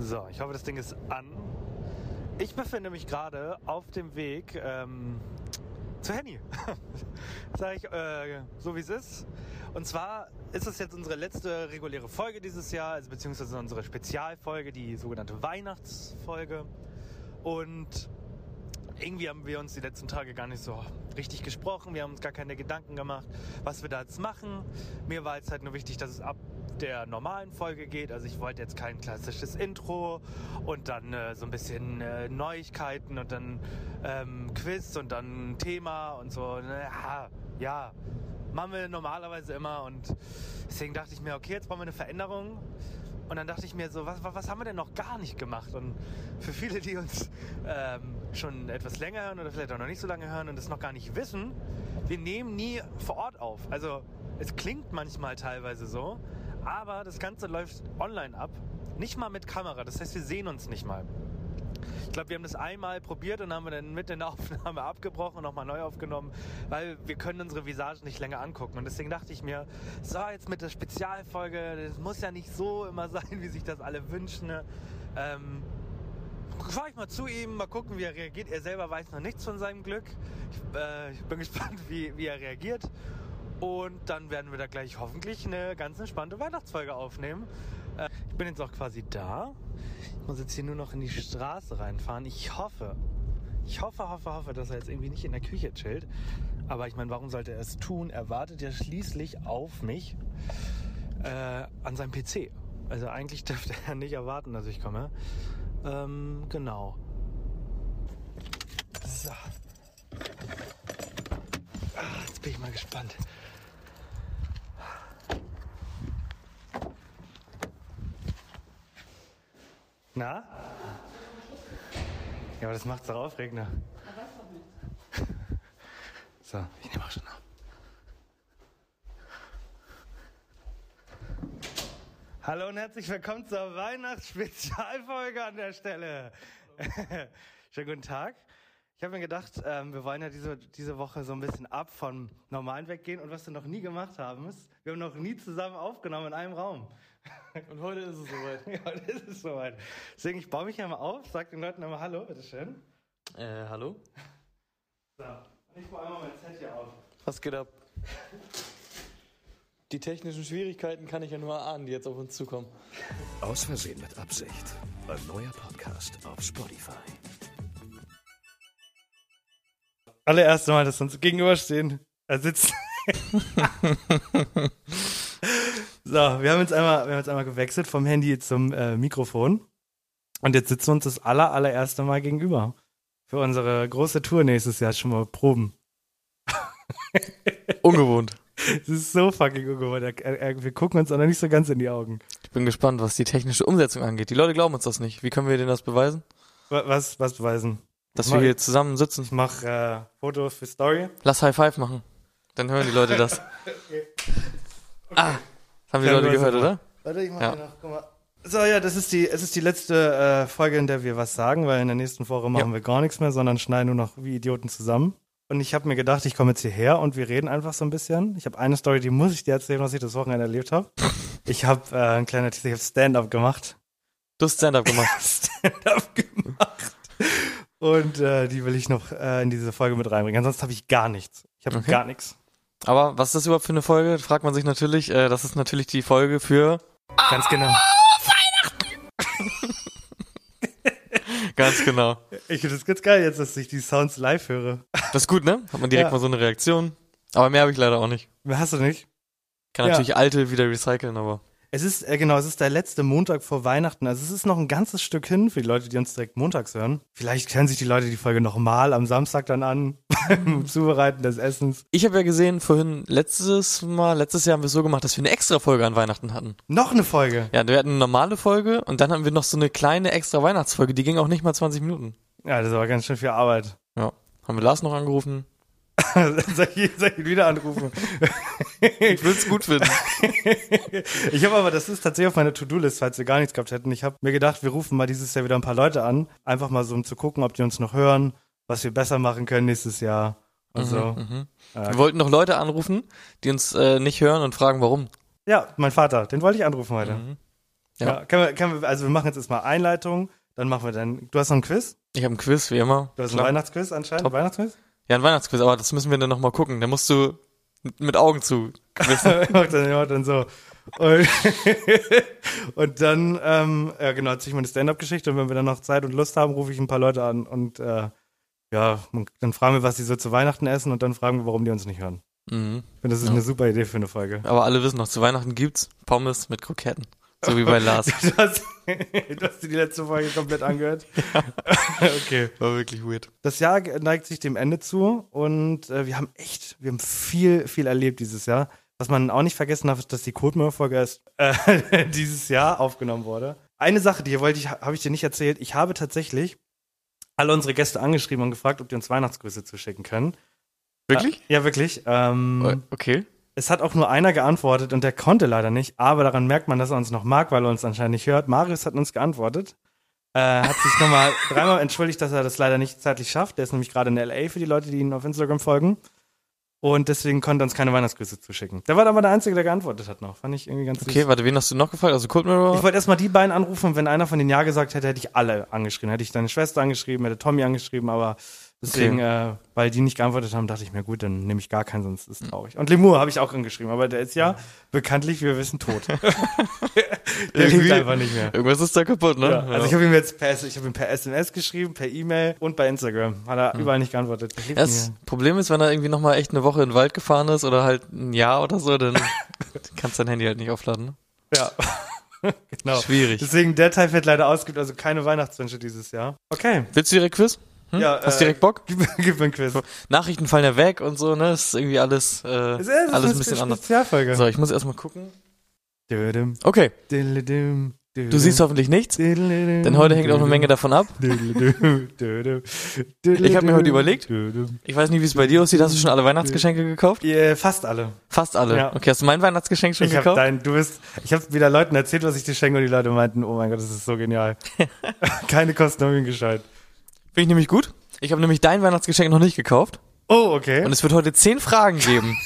So, ich hoffe, das Ding ist an. Ich befinde mich gerade auf dem Weg ähm, zu Henny. Sag ich äh, so, wie es ist. Und zwar ist es jetzt unsere letzte reguläre Folge dieses Jahr, also beziehungsweise unsere Spezialfolge, die sogenannte Weihnachtsfolge. Und irgendwie haben wir uns die letzten Tage gar nicht so richtig gesprochen. Wir haben uns gar keine Gedanken gemacht, was wir da jetzt machen. Mir war jetzt halt nur wichtig, dass es ab der normalen Folge geht. Also ich wollte jetzt kein klassisches Intro und dann äh, so ein bisschen äh, Neuigkeiten und dann ähm, Quiz und dann Thema und so. Ja, ja, machen wir normalerweise immer und deswegen dachte ich mir, okay, jetzt brauchen wir eine Veränderung. Und dann dachte ich mir so, was, was haben wir denn noch gar nicht gemacht? Und für viele, die uns ähm, schon etwas länger hören oder vielleicht auch noch nicht so lange hören und das noch gar nicht wissen, wir nehmen nie vor Ort auf. Also es klingt manchmal teilweise so, aber das Ganze läuft online ab. Nicht mal mit Kamera, das heißt, wir sehen uns nicht mal. Ich glaube, wir haben das einmal probiert und haben wir dann mit in der Aufnahme abgebrochen und nochmal neu aufgenommen, weil wir können unsere Visage nicht länger angucken. Und deswegen dachte ich mir, so jetzt mit der Spezialfolge, das muss ja nicht so immer sein, wie sich das alle wünschen. ne? Ähm, fahr ich mal zu ihm, mal gucken, wie er reagiert. Er selber weiß noch nichts von seinem Glück. Ich, äh, ich bin gespannt, wie, wie er reagiert. Und dann werden wir da gleich hoffentlich eine ganz entspannte Weihnachtsfolge aufnehmen. Ich bin jetzt auch quasi da. Ich muss jetzt hier nur noch in die Straße reinfahren. Ich hoffe, ich hoffe, hoffe, hoffe, dass er jetzt irgendwie nicht in der Küche chillt. Aber ich meine, warum sollte er es tun? Er wartet ja schließlich auf mich äh, an seinem PC. Also eigentlich dürfte er nicht erwarten, dass ich komme. Ähm, genau. So. Ah, jetzt bin ich mal gespannt. Na? Ja, aber das macht's doch aufregender. So, ich nehme auch schon auf. Hallo und herzlich willkommen zur Weihnachtsspezialfolge an der Stelle. Schönen guten Tag. Ich habe mir gedacht, ähm, wir wollen ja diese, diese Woche so ein bisschen ab vom Normalen weggehen. Und was wir noch nie gemacht haben, ist, wir haben noch nie zusammen aufgenommen in einem Raum. Und heute ist es soweit. Ja, das ist soweit. Deswegen, ich baue mich einmal auf, sag den Leuten einmal Hallo, bitteschön. Äh, hallo? So, und ich baue einmal mein Set hier auf. Was geht ab? Die technischen Schwierigkeiten kann ich ja nur erahnen, die jetzt auf uns zukommen. Aus Versehen mit Absicht. Ein neuer Podcast auf Spotify. Allererste Mal, dass wir uns gegenüberstehen, äh, sitzen. so, wir haben jetzt einmal, wir haben jetzt einmal gewechselt vom Handy zum äh, Mikrofon. Und jetzt sitzen wir uns das aller, allererste Mal gegenüber. Für unsere große Tour nächstes Jahr schon mal proben. Ungewohnt. Es ist so fucking ungewohnt. Er- er- Wir gucken uns auch noch nicht so ganz in die Augen. Ich bin gespannt, was die technische Umsetzung angeht. Die Leute glauben uns das nicht. Wie können wir denen das beweisen? Wa- Was, was beweisen? Dass Mal- wir hier zusammen sitzen. Ich mache äh, Fotos für Story. Lass High Five machen. Dann hören die Leute das. Ah, das haben die Leute gehört, so oder? Warte, ich mach Ja. hier noch, guck mal. So, ja, das ist die, es ist die letzte äh, Folge, in der wir was sagen, weil in der nächsten Woche machen Ja. wir gar nichts mehr, sondern schneiden nur noch wie Idioten zusammen. Und ich habe mir gedacht, ich komme jetzt hierher und wir reden einfach so ein bisschen. Ich habe eine Story, die muss ich dir erzählen, was ich das Wochenende erlebt habe. Ich habe äh, ein kleiner Teaser, ich habe Stand-up gemacht. Du hast Stand-up gemacht. Stand-up gemacht. Und äh, die will ich noch äh, in diese Folge mit reinbringen. Ansonsten habe ich gar nichts. Ich habe Okay. gar nichts. Aber was ist das überhaupt für eine Folge? Fragt man sich natürlich. Äh, das ist natürlich die Folge für Ganz genau. Ganz genau. Ich finde das ganz geil jetzt, dass ich die Sounds live höre. Das ist gut, ne? Hat man direkt Ja. mal so eine Reaktion. Aber mehr habe ich leider auch nicht. Hast du nicht? Kann Ja. natürlich alte wieder recyceln, aber Es ist, äh, genau, es ist der letzte Montag vor Weihnachten. Also es ist noch ein ganzes Stück hin für die Leute, die uns direkt montags hören. Vielleicht hören sich die Leute die Folge nochmal am Samstag dann an, beim Zubereiten des Essens. Ich habe ja gesehen, vorhin letztes Mal, letztes Jahr haben wir es so gemacht, dass wir eine extra Folge an Weihnachten hatten. Noch eine Folge. Ja, wir hatten eine normale Folge und dann hatten wir noch so eine kleine extra Weihnachtsfolge, die ging auch nicht mal 20 Minuten. Ja, das war ganz schön viel Arbeit. Ja. Haben wir Lars noch angerufen? soll, ich, soll ich ihn wieder anrufen? ich würde es gut finden. ich habe aber, das ist tatsächlich auf meiner To-Do-List, falls wir gar nichts gehabt hätten. Ich habe mir gedacht, wir rufen mal dieses Jahr wieder ein paar Leute an. Einfach mal so, um zu gucken, ob die uns noch hören, was wir besser machen können nächstes Jahr. Also, mhm, mhm. wir wollten noch Leute anrufen, die uns äh, nicht hören und fragen, warum. Ja, mein Vater, den wollte ich anrufen heute. Mhm. Ja. ja können wir, können wir, also wir machen jetzt erstmal Einleitung, dann machen wir dann. Du hast noch ein Quiz? Ich habe ein Quiz, wie immer. Du hast Klar. ein Weihnachtsquiz anscheinend? Top. Weihnachtsquiz? Ja, ein Weihnachtsquiz, aber das müssen wir dann nochmal gucken. Da musst du mit Augen zu quissen. macht dann, ja, dann so. Und, und dann, ähm, ja genau, erzähle ich meine Stand-Up-Geschichte und wenn wir dann noch Zeit und Lust haben, rufe ich ein paar Leute an und äh, ja, dann fragen wir, was sie so zu Weihnachten essen und dann fragen wir, warum die uns nicht hören. Mhm. Ich finde, das ist ja. eine super Idee für eine Folge. Aber alle wissen noch, zu Weihnachten gibt's Pommes mit Kroketten. So wie bei Lars. du, hast, du hast dir die letzte Folge komplett angehört. Ja. okay. War wirklich weird. Das Jahr neigt sich dem Ende zu und äh, wir haben echt, wir haben viel, viel erlebt dieses Jahr. Was man auch nicht vergessen darf, ist, dass die Codemore-Folge erst äh, dieses Jahr aufgenommen wurde. Eine Sache, die wollte ich, habe ich dir nicht erzählt. Ich habe tatsächlich alle unsere Gäste angeschrieben und gefragt, ob die uns Weihnachtsgrüße zuschicken können. Wirklich? Äh, ja, wirklich. Ähm, okay. Es hat auch nur einer geantwortet und der konnte leider nicht, aber daran merkt man, dass er uns noch mag, weil er uns anscheinend nicht hört. Marius hat uns geantwortet. Äh, hat sich nochmal dreimal entschuldigt, dass er das leider nicht zeitlich schafft. Der ist nämlich gerade in LA für die Leute, die ihn auf Instagram folgen. Und deswegen konnte er uns keine Weihnachtsgrüße zuschicken. Der war aber der Einzige, der geantwortet hat noch. Fand ich irgendwie ganz Okay, süß. warte, wen hast du noch gefragt? Also Cold Mirror? Ich wollte erstmal die beiden anrufen und wenn einer von denen Ja gesagt hätte, hätte ich alle angeschrieben. Hätte ich deine Schwester angeschrieben, hätte Tommy angeschrieben, aber Deswegen, okay. äh, weil die nicht geantwortet haben, dachte ich mir, gut, dann nehme ich gar keinen, sonst ist es traurig. Und Lemur habe ich auch angeschrieben, aber der ist ja bekanntlich, wie wir wissen, tot. der lebt einfach nicht mehr. Irgendwas ist da kaputt, ne? Ja, also ich habe ihm jetzt per, ich habe ihm per SMS geschrieben, per E-Mail und bei Instagram. Hat er hm. überall nicht geantwortet. Das Problem ist, wenn er irgendwie nochmal echt eine Woche in den Wald gefahren ist oder halt ein Jahr oder so, dann kannst du dein Handy halt nicht aufladen. Ne? Ja. genau. Schwierig. Deswegen, der Teil wird leider ausgibt, also keine Weihnachtswünsche dieses Jahr. Okay. Willst du direkt Quiz? Hm? Ja, Hast du direkt Bock? Gib, gib mir ein Quiz. Nachrichten fallen ja weg und so, ne? Das ist irgendwie alles, äh, alles ein bisschen anders. So, ich muss erstmal gucken. Okay. Du siehst hoffentlich nichts, denn heute hängt auch eine Menge davon ab. Ich habe mir heute überlegt, ich weiß nicht, wie es bei dir aussieht, hast du schon alle Weihnachtsgeschenke gekauft? Yeah, fast alle. Fast alle? Ja. Okay, hast du mein Weihnachtsgeschenk schon ich gekauft? Hab dein, du bist, ich habe wieder Leuten erzählt, was ich dir schenke und die Leute meinten, oh mein Gott, das ist so genial. Keine Kosten haben gescheit. Finde ich nämlich gut. Ich habe nämlich dein Weihnachtsgeschenk noch nicht gekauft. Oh, okay. Und es wird heute zehn Fragen geben.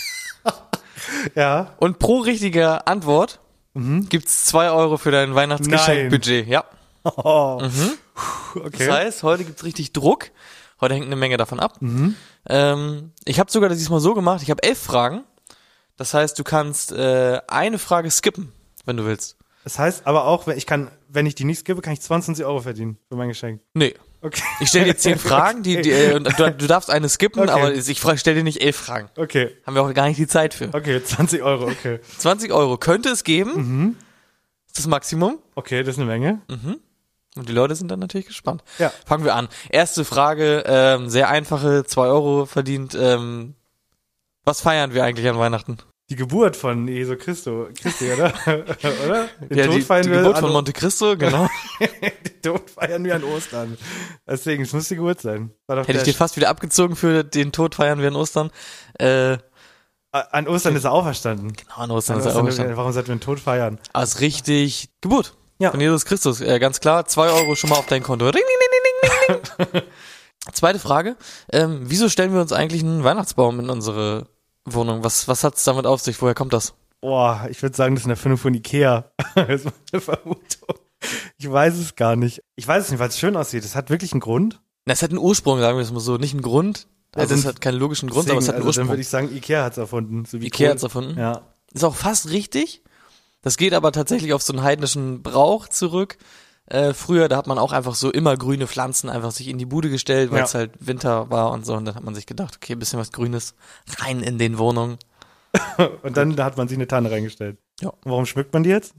ja. Und pro richtige Antwort mhm. gibt's zwei Euro für dein Weihnachtsgeschenkbudget. Ja. Oh. Mhm. Okay. Das heißt, heute gibt's richtig Druck. Heute hängt eine Menge davon ab. Mhm. Ähm, ich habe sogar das diesmal so gemacht. Ich habe elf Fragen. Das heißt, du kannst äh, eine Frage skippen, wenn du willst. Das heißt aber auch, wenn ich kann, wenn ich die nicht skippe, kann ich 22 Euro verdienen für mein Geschenk. Nee. Okay. Ich stelle dir zehn Fragen, die, die äh, du, du, darfst eine skippen, okay. aber ich stelle dir nicht elf Fragen. Okay. Haben wir auch gar nicht die Zeit für. Okay, 20 Euro, okay. 20 Euro könnte es geben. Mhm. Das ist das Maximum. Okay, das ist eine Menge. Mhm. Und die Leute sind dann natürlich gespannt. Ja. Fangen wir an. Erste Frage, ähm, sehr einfache, zwei Euro verdient. Ähm, was feiern wir eigentlich an Weihnachten? Die Geburt von Jesu Christo, Christi, oder? oder? Den ja, Tod die, feiern die wir Geburt von Monte Cristo, genau. den Tod feiern wir an Ostern. Deswegen, es muss die Geburt sein. Hätte ich dir fast wieder abgezogen für den Tod feiern wir an Ostern. Äh, an Ostern ist er auferstanden. Genau, an Ostern, an ist er auferstanden. Warum sollten wir den Tod feiern? Ist richtig. Geburt. Ja. Von Jesus Christus. Äh, ganz klar, zwei Euro schon mal auf dein Konto. Ring, ding, ding, ding, ding. Zweite Frage. Ähm, wieso stellen wir uns eigentlich einen Weihnachtsbaum in unsere Wohnung. Was, was hat's damit auf sich? Woher kommt das? Boah, ich würde sagen, das ist eine Erfindung von Ikea. das ist meine Vermutung. Ich weiß es gar nicht. Ich weiß es nicht, weil es schön aussieht. Es hat wirklich einen Grund. Na, es hat einen Ursprung, sagen wir es mal so. Nicht einen Grund. Also ja, es hat keinen logischen Grund, deswegen, aber es hat einen also Ursprung. Dann würde ich sagen, Ikea hat's erfunden. So Ikea hat's erfunden? Ja. Ist auch fast richtig. Das geht aber tatsächlich auf so einen heidnischen Brauch zurück. Äh, früher, da hat man auch einfach so immer grüne Pflanzen einfach sich in die Bude gestellt, weil es ja. halt Winter war und so. Und dann hat man sich gedacht, okay, bisschen was Grünes rein in den Wohnungen. und dann da hat man sich eine Tanne reingestellt. Ja. warum schmückt man die jetzt?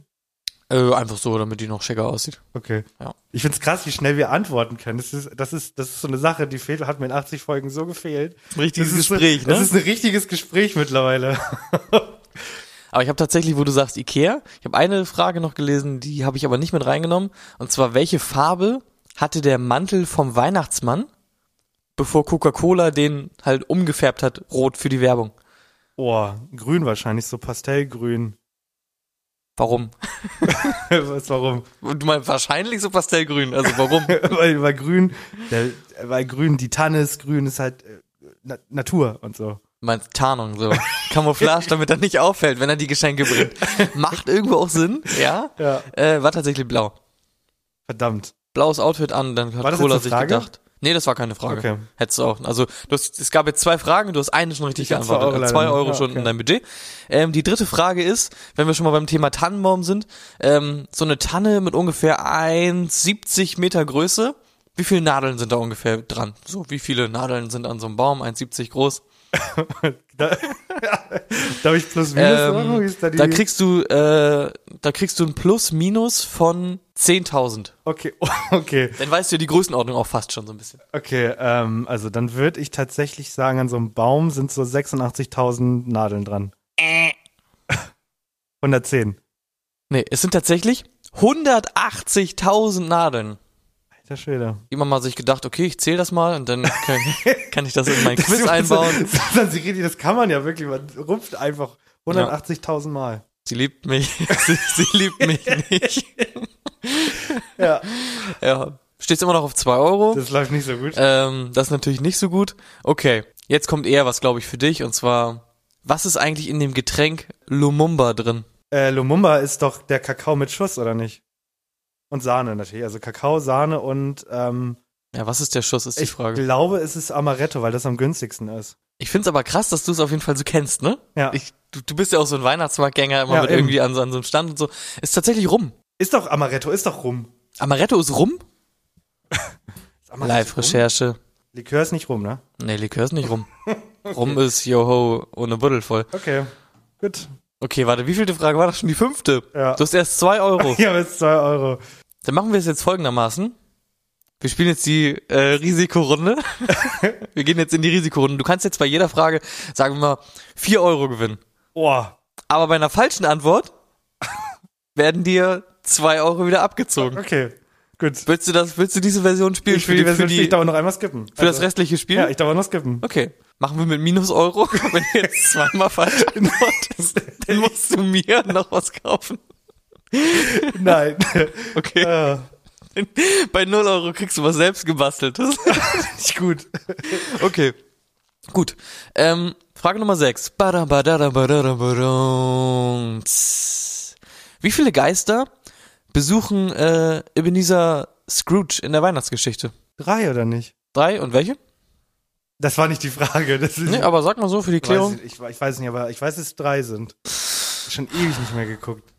Äh, einfach so, damit die noch schicker aussieht. Okay. Ja. Ich find's krass, wie schnell wir antworten können. Das ist, das ist, das ist so eine Sache, die fehlt, hat mir in 80 Folgen so gefehlt. Richtiges das ist Gespräch, so, ne? Das ist ein richtiges Gespräch mittlerweile. Aber ich habe tatsächlich, wo du sagst Ikea, ich habe eine Frage noch gelesen, die habe ich aber nicht mit reingenommen. Und zwar, welche Farbe hatte der Mantel vom Weihnachtsmann, bevor Coca-Cola den halt umgefärbt hat, rot für die Werbung? Oh, grün wahrscheinlich, so pastellgrün. Warum? Was, warum? Du meinst wahrscheinlich so pastellgrün, also warum? weil, weil grün, weil grün, die Tanne ist grün, ist halt äh, Na Natur und so. Du meinst Tarnung, so. Camouflage, damit er nicht auffällt, wenn er die Geschenke bringt. Macht irgendwo auch Sinn, ja? Ja. Äh, war tatsächlich blau. Verdammt. Blaues Outfit an, dann hat War das Cola sich gedacht. Nee, das war keine Frage. Okay. Hättest du auch. Also du hast, es gab jetzt zwei Fragen, du hast eine schon richtig Ich hab zwei geantwortet. Euro Zwei Euro. Ja, schon okay. in deinem Budget. Ähm, die dritte Frage ist, wenn wir schon mal beim Thema Tannenbaum sind, ähm, so eine Tanne mit ungefähr 1,70 Meter Größe. Wie viele Nadeln sind da ungefähr dran? So, wie viele Nadeln sind an so einem Baum? 1,70 groß. Da, darf ich plus minus? Ähm, ist da, da kriegst du, äh, da kriegst du ein Plus-Minus von 10.000. Okay, okay, Dann weißt du ja die Größenordnung auch fast schon so ein bisschen. okay. Ähm, also dann würde ich tatsächlich sagen, an so einem Baum sind so 86.000 Nadeln dran. 110. Nee, es sind tatsächlich 180.000 Nadeln. Alter Schwede. Immer mal sich gedacht, okay, ich zähle das mal und dann kann, kann ich das in mein Quiz einbauen. Das, das, das kann man ja wirklich, man rupft einfach 180.000 Mal. Sie liebt mich, sie, sie liebt mich nicht. Ja, Ja, steht's immer noch auf 2 Euro. das läuft nicht so gut. Ähm, das ist natürlich nicht so gut. Okay, jetzt kommt eher was, glaube ich, für dich und zwar, was ist eigentlich in dem Getränk Lumumba drin? Äh, Lumumba ist doch der Kakao mit Schuss, oder nicht? Und Sahne natürlich. Also Kakao, Sahne und ähm, Ja, was ist der Schuss, ist die ich Frage. glaube, es ist Amaretto, weil das am günstigsten ist. Ich find's aber krass, dass du es auf jeden Fall so kennst, ne? Ja. Ich, du, du bist ja auch so ein Weihnachtsmarktgänger, immer Ja, mit eben. irgendwie an, so- an so einem Stand und so. Ist tatsächlich rum. Ist doch Amaretto, ist doch rum. Amaretto ist rum? Live-Recherche. Likör ist nicht rum, ne? Nee, Likör ist nicht rum. Rum ist Joho ohne Buddel voll. Okay, gut. Okay, warte, wie vielte Frage war das schon? Die fünfte. Ja. Du hast erst zwei Euro. Ja, jetzt zwei Euro. Dann machen wir es jetzt folgendermaßen. Wir spielen jetzt die äh, Risikorunde. wir gehen jetzt in die Risikorunde. Du kannst jetzt bei jeder Frage, sagen wir mal, vier Euro gewinnen. Boah. Aber bei einer falschen Antwort werden dir zwei Euro wieder abgezogen. Okay, gut. Willst du das, willst du diese Version spielen? Ich will die Version, für, ich die, darf noch einmal skippen. für das restliche Spiel? Ja, ich darf auch noch skippen. Okay. Machen wir mit Minus Euro. Wenn du jetzt zweimal falsch antwortest, dann musst du mir noch was kaufen. Nein. Okay. äh, Bei 0 Euro kriegst du was selbst gebasteltes. nicht gut. Okay. Gut. Ähm, Frage Nummer 6. Wie viele Geister besuchen äh, Ebenezer Scrooge in der Weihnachtsgeschichte? Drei oder nicht? Drei und welche? Das war nicht die Frage. Das Nee, aber sag mal so für die Klärung. weiß ich, ich, ich weiß nicht, aber ich weiß, dass es drei sind. Schon ewig nicht mehr geguckt.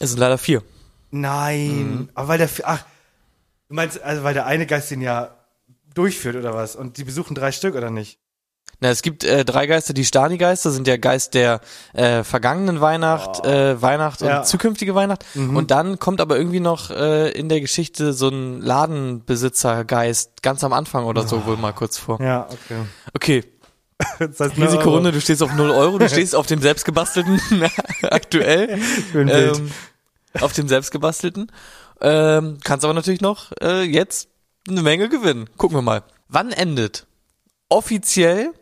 Es sind leider vier. Nein. Mhm. Aber weil der, ach, du meinst, also weil der eine Geist den ja durchführt oder was? Und die besuchen drei Stück oder nicht? Na, es gibt äh, drei Geister, die Stani-Geister sind der Geist der äh, vergangenen Weihnacht, äh, Weihnacht und Ja. zukünftige Weihnacht. Mhm. Und dann kommt aber irgendwie noch äh, in der Geschichte so ein Ladenbesitzer-Geist ganz am Anfang oder so wohl mal kurz vor. Ja, okay. Okay, Das heißt, nur Risikorunde, du stehst auf 0 Euro, du stehst auf dem selbstgebastelten aktuell. Ähm, auf dem selbstgebastelten. Ähm, kannst aber natürlich noch äh, jetzt eine Menge gewinnen. Gucken wir mal. Wann endet offiziell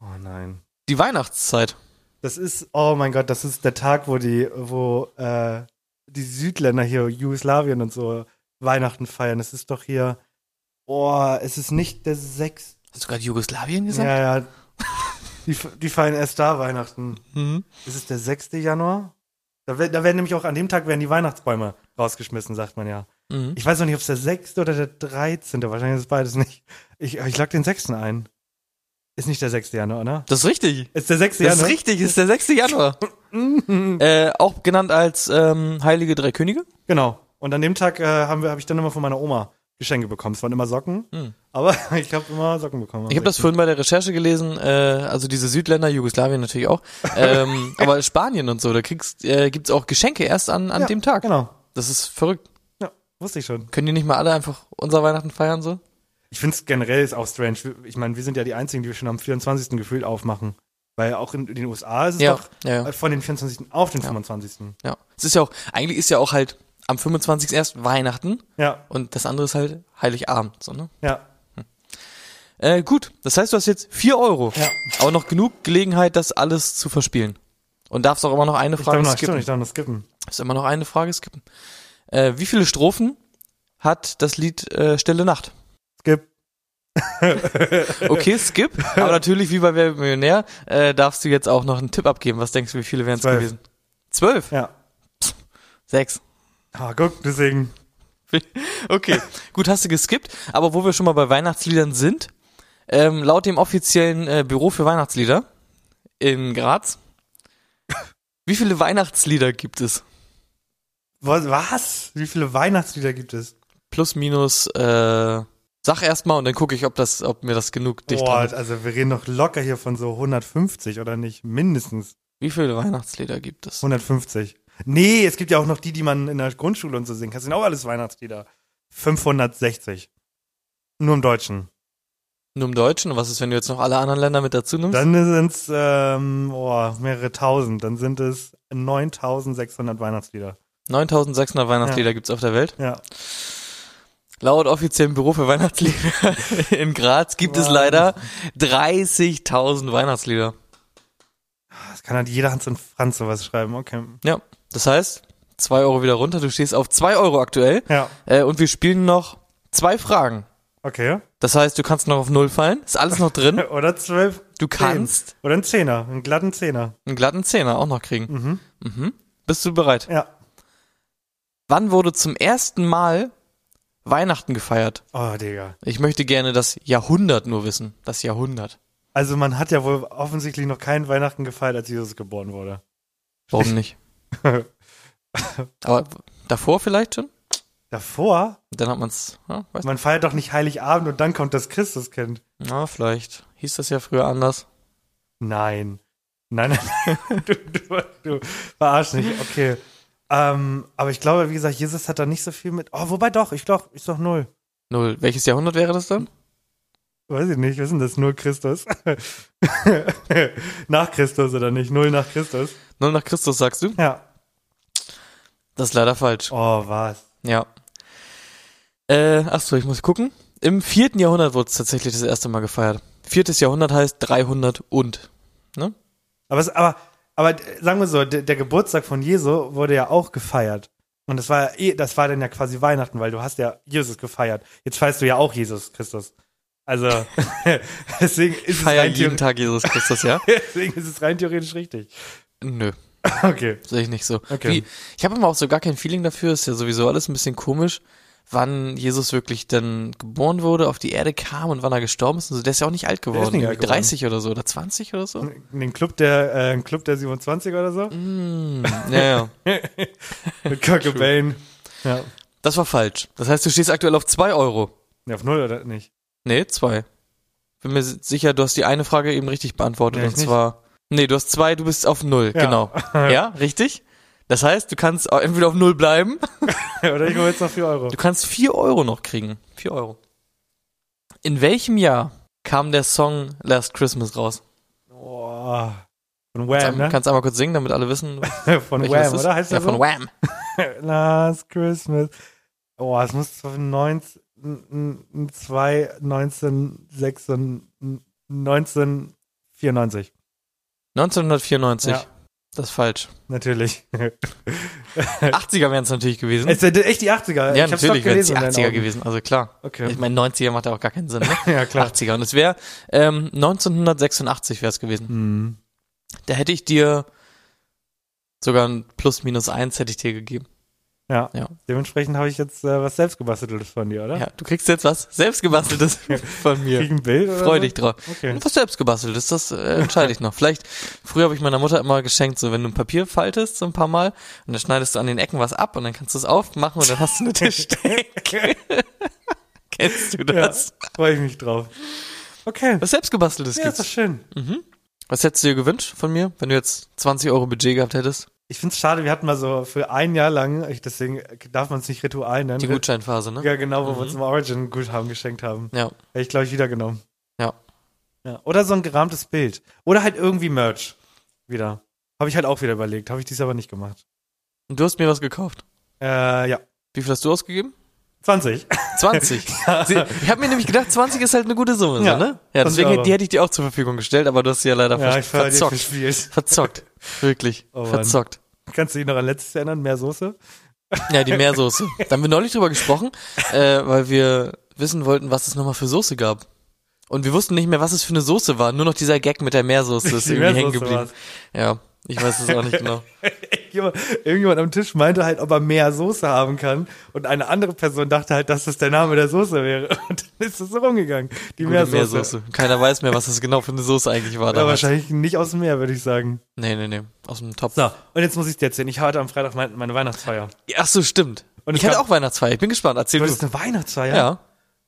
Oh nein. die Weihnachtszeit? Das ist, oh mein Gott, das ist der Tag, wo die, wo äh, die Südländer hier, Jugoslawien und so, Weihnachten feiern. Es ist doch hier, oh, es ist nicht der sechste. Hast du gerade Jugoslawien gesagt? Ja, ja. Die, die feiern erst da Weihnachten. Mhm. Ist es der 6. Januar? Da, da werden nämlich auch an dem Tag werden die Weihnachtsbäume rausgeschmissen, sagt man ja. Mhm. Ich weiß noch nicht, ob es der 6. oder der 13. Wahrscheinlich ist es beides nicht. Ich, ich lag den 6. ein. Ist nicht der 6. Januar, ne? Das ist richtig. Ist der 6. Das Januar? ist richtig, ist der 6. Januar. äh, auch genannt als ähm, Heilige Drei Könige. Genau. Und an dem Tag äh, haben wir, habe ich dann immer von meiner Oma Geschenke bekommst. Es waren immer Socken, hm. aber ich habe immer Socken bekommen. Ich habe das vorhin bei der Recherche gelesen, äh, also diese Südländer, Jugoslawien natürlich auch, ähm, aber Spanien und so, da kriegst, äh, gibt's auch Geschenke erst an, an ja, dem Tag. genau. Das ist verrückt. Ja, wusste ich schon. Können die nicht mal alle einfach unser Weihnachten feiern so? Ich finde es generell ist auch strange. Ich meine, wir sind ja die Einzigen, die wir schon am 24. gefühlt aufmachen. Weil auch in, den USA ist es ja, doch ja, ja. von den 24. auf den 25. Ja. Es ist ja auch, eigentlich ist ja auch halt am 25. erst Weihnachten. Ja. Und das andere ist halt Heiligabend, so, ne? Ja. Hm. Äh, gut, das heißt, du hast jetzt vier Euro. Ja. Aber noch genug Gelegenheit, das alles zu verspielen. Und darfst auch immer noch eine Frage ich darf noch, skippen. Stimmt, ich darf noch skippen. Ist immer noch eine Frage skippen. Äh, wie viele Strophen hat das Lied äh, Stille Nacht? Skip. okay, skip. Aber natürlich, wie bei Wer Millionär, äh, darfst du jetzt auch noch einen Tipp abgeben. Was denkst du, wie viele wären es gewesen? Zwölf? Ja. Pff, sechs. Ah, guck, deswegen. Okay, gut, hast du geskippt. Aber wo wir schon mal bei Weihnachtsliedern sind, ähm, laut dem offiziellen äh, Büro für Weihnachtslieder in Graz, wie viele Weihnachtslieder gibt es? Was? was? Wie viele Weihnachtslieder gibt es? Plus, minus, äh, sag erstmal und dann gucke ich, ob das, ob mir das genug dicht Boah, also wir reden doch locker hier von so 150 oder nicht? Mindestens. Wie viele Weihnachtslieder gibt es? 150. Nee, es gibt ja auch noch die, die man in der Grundschule und so singen kann. Das sind auch alles Weihnachtslieder. 560. Nur im Deutschen. Nur im Deutschen? Und was ist, wenn du jetzt noch alle anderen Länder mit dazu nimmst? Dann sind es ähm, oh, mehrere tausend. Dann sind es 9600 Weihnachtslieder. 9600 Weihnachtslieder ja. gibt's auf der Welt? Ja. Laut offiziellem Büro für Weihnachtslieder in Graz gibt wow. es leider 30.000 Weihnachtslieder. Das kann halt jeder Hans und Franz sowas schreiben, okay. Ja, das heißt, zwei Euro wieder runter, du stehst auf zwei Euro aktuell. Ja. Äh, und wir spielen noch zwei Fragen. Okay. Das heißt, du kannst noch auf Null fallen. Ist alles noch drin. Oder zwölf. Du kannst. Oder ein Zehner, einen glatten Zehner. Einen glatten Zehner auch noch kriegen. Mhm. Mhm. Bist du bereit? Ja. Wann wurde zum ersten Mal Weihnachten gefeiert? Oh, Digga. Ich möchte gerne das Jahrhundert nur wissen. Das Jahrhundert. Also man hat ja wohl offensichtlich noch keinen Weihnachten gefeiert, als Jesus geboren wurde. Warum nicht? Aber davor vielleicht schon? Davor? Dann hat man's. Ja, man feiert doch nicht Heiligabend und dann kommt das Christuskind. Na, vielleicht. Hieß das ja früher anders. Nein. Nein, nein, du, du, du verarsch nicht. Okay. Ähm, aber ich glaube, wie gesagt, Jesus hat da nicht so viel mit. Oh, wobei doch, ich glaube, ist doch null. Null. Welches Jahrhundert wäre das dann? Weiß ich nicht, was ist denn das? Null Christus? nach Christus oder nicht? Null nach Christus? Null nach Christus, sagst du? Ja. Das ist leider falsch. Oh, was? Ja. Äh, achso, ich muss gucken. Im vierten Jahrhundert wurde es tatsächlich das erste Mal gefeiert. Viertes Jahrhundert heißt 300 und. Ne? Aber, es, aber, aber sagen wir so, der, der Geburtstag von Jesu wurde ja auch gefeiert. Und das war eh, das war dann ja quasi Weihnachten, weil du hast ja Jesus gefeiert. Jetzt feierst du ja auch Jesus Christus. Also deswegen ist ich feier es jeden Tag Jesus Christus, ja. deswegen ist es rein theoretisch richtig. Nö. Okay. Sehe ich nicht so. Okay. Wie, ich habe immer auch so gar kein Feeling dafür, ist ja sowieso alles ein bisschen komisch, wann Jesus wirklich dann geboren wurde, auf die Erde kam und wann er gestorben ist. Und so. Der ist ja auch nicht alt geworden, nicht alt 30 oder so oder 20 oder so. In den Club der, äh, ein Club der 27 oder so? Mm, ja, ja. Mit Kurt Cobain. Ja. Das war falsch. Das heißt, du stehst aktuell auf 2 Euro. Ja, auf null oder nicht? Nee, zwei. Bin mir sicher, du hast die eine Frage eben richtig beantwortet. Nee, und zwar. Nee, du hast zwei, du bist auf null, Ja. genau. Ja, richtig? Das heißt, du kannst auch entweder auf null bleiben, oder ich hole jetzt noch 4 Euro. du kannst vier Euro noch kriegen. Vier Euro. In welchem Jahr kam der Song Last Christmas raus? Boah. Von Kannst, Wham, ne? kannst einmal kurz singen, damit alle wissen? von Wham, oder? Heißt ja, der von so? Wham. Last Christmas. Oh, es muss von 19, 2, 1996, 1994. 1994. Ja. Das ist falsch. Natürlich. 80er wären es natürlich gewesen. Es sind echt die 80er. ja, ich natürlich wären es die in deinen 80er Augen. gewesen. Also klar. Okay. Ich meine, 90er macht ja auch gar keinen Sinn. Ne? Ja, klar. 80er. Und es wäre ähm, 1986 wäre es gewesen. Hm. Da hätte ich dir sogar ein Plus minus eins hätte ich dir gegeben. Ja. Ja. Dementsprechend habe ich jetzt äh, was selbstgebasteltes von dir, oder? Ja, du kriegst jetzt was selbstgebasteltes von Krieg mir. ich ein Bild oder Freu dich drauf. Okay. Was selbstgebasteltes, das äh, entscheide ich noch. Vielleicht, früher habe ich meiner Mutter immer geschenkt, so wenn du ein Papier faltest, so ein paar Mal, und dann schneidest du an den Ecken was ab und dann kannst du es aufmachen und dann hast du eine Tischdecke. Kennst du das? Ja, freue ich mich drauf. Okay. Was selbstgebasteltes ja, gibt's. ist doch schön. Mhm. Was hättest du dir gewünscht von mir, wenn du jetzt 20 Euro Budget gehabt hättest? Ich find's schade, wir hatten mal so für ein Jahr lang, ich, deswegen darf man es nicht Ritual nennen. Die Gutscheinphase, ne? Ja, genau, wo wir uns im Origin-Guthaben geschenkt haben. Ja. Hätte ich, glaube ich, wieder genommen. Ja. ja. Oder so ein gerahmtes Bild. Oder halt irgendwie Merch. Wieder. Habe ich halt auch wieder überlegt. Habe ich dies aber nicht gemacht. Und du hast mir was gekauft. Äh, ja. Wie viel hast du ausgegeben? 20. 20. Sie, ich habe mir nämlich gedacht, 20 ist halt eine gute Summe, Ja, so, ne? Ja, deswegen die hätte ich dir auch zur Verfügung gestellt, aber du hast sie ja leider Ja, ver verzockt. verspielt. Verzockt. Wirklich. Oh verzockt. Kannst du dich noch an letztes erinnern? Mehr Soße? Ja, die Meersoße. Da haben wir neulich drüber gesprochen, äh, weil wir wissen wollten, was es nochmal für Soße gab. Und wir wussten nicht mehr, was es für eine Soße war. Nur noch dieser Gag mit der Meersoße ist Die irgendwie hängen geblieben. war's. Ja, ich weiß es auch nicht genau. Jemand- Irgendjemand am Tisch meinte halt, ob er mehr Soße haben kann. Und eine andere Person dachte halt, dass das der Name der Soße wäre. Und dann ist es so rumgegangen. Die Meersoße. Meersoße. Keiner weiß mehr, was das genau für eine Soße eigentlich war. Ja, wahrscheinlich nicht aus dem Meer, würde ich sagen. Nee, nee, nee. Aus dem Topf. So, und jetzt muss ich dir erzählen. Ich hatte am Freitag mein, meine Weihnachtsfeier. Ach so, stimmt. Und ich ich hatte auch Weihnachtsfeier. Ich bin gespannt. Erzähl Du du. hattest eine Weihnachtsfeier? Ja.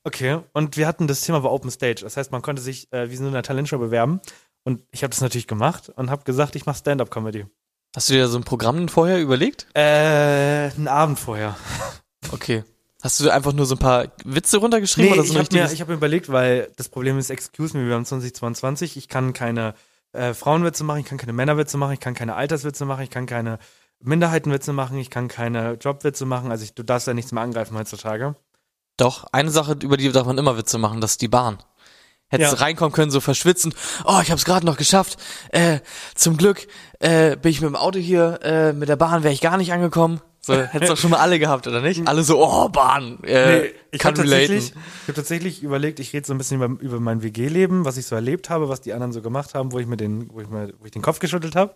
Okay. Und wir hatten das Thema war Open Stage. Das heißt, man konnte sich äh, wie so eine Talentshow bewerben. Und ich habe das natürlich gemacht und habe gesagt, ich mache Stand-up-Comedy. Hast du dir so ein Programm denn vorher überlegt? Äh, einen Abend vorher. Okay. Hast du einfach nur so ein paar Witze runtergeschrieben oder so ich ein habe mir, richtiges? ich hab mir überlegt, weil das Problem ist, excuse me, wir haben 2022, ich kann keine äh, Frauenwitze machen, ich kann keine Männerwitze machen, ich kann keine Alterswitze machen, ich kann keine Minderheitenwitze machen, ich kann keine Jobwitze machen, also ich, du darfst ja nichts mehr angreifen heutzutage. Doch, eine Sache, über die darf man immer Witze machen, das ist die Bahn. Hättest Ja. du reinkommen können, so verschwitzend, oh, ich hab's gerade noch geschafft, äh, zum Glück, äh, bin ich mit dem Auto hier, äh, mit der Bahn wäre ich gar nicht angekommen. So, hättest doch schon mal alle gehabt, oder nicht? Alle so, oh, Bahn, äh, Nee, ich kann habe tatsächlich, ich hab tatsächlich überlegt, ich rede so ein bisschen über, über mein WG-Leben, was ich so erlebt habe, was die anderen so gemacht haben, wo ich mir den, wo ich mir, wo ich den Kopf geschüttelt habe.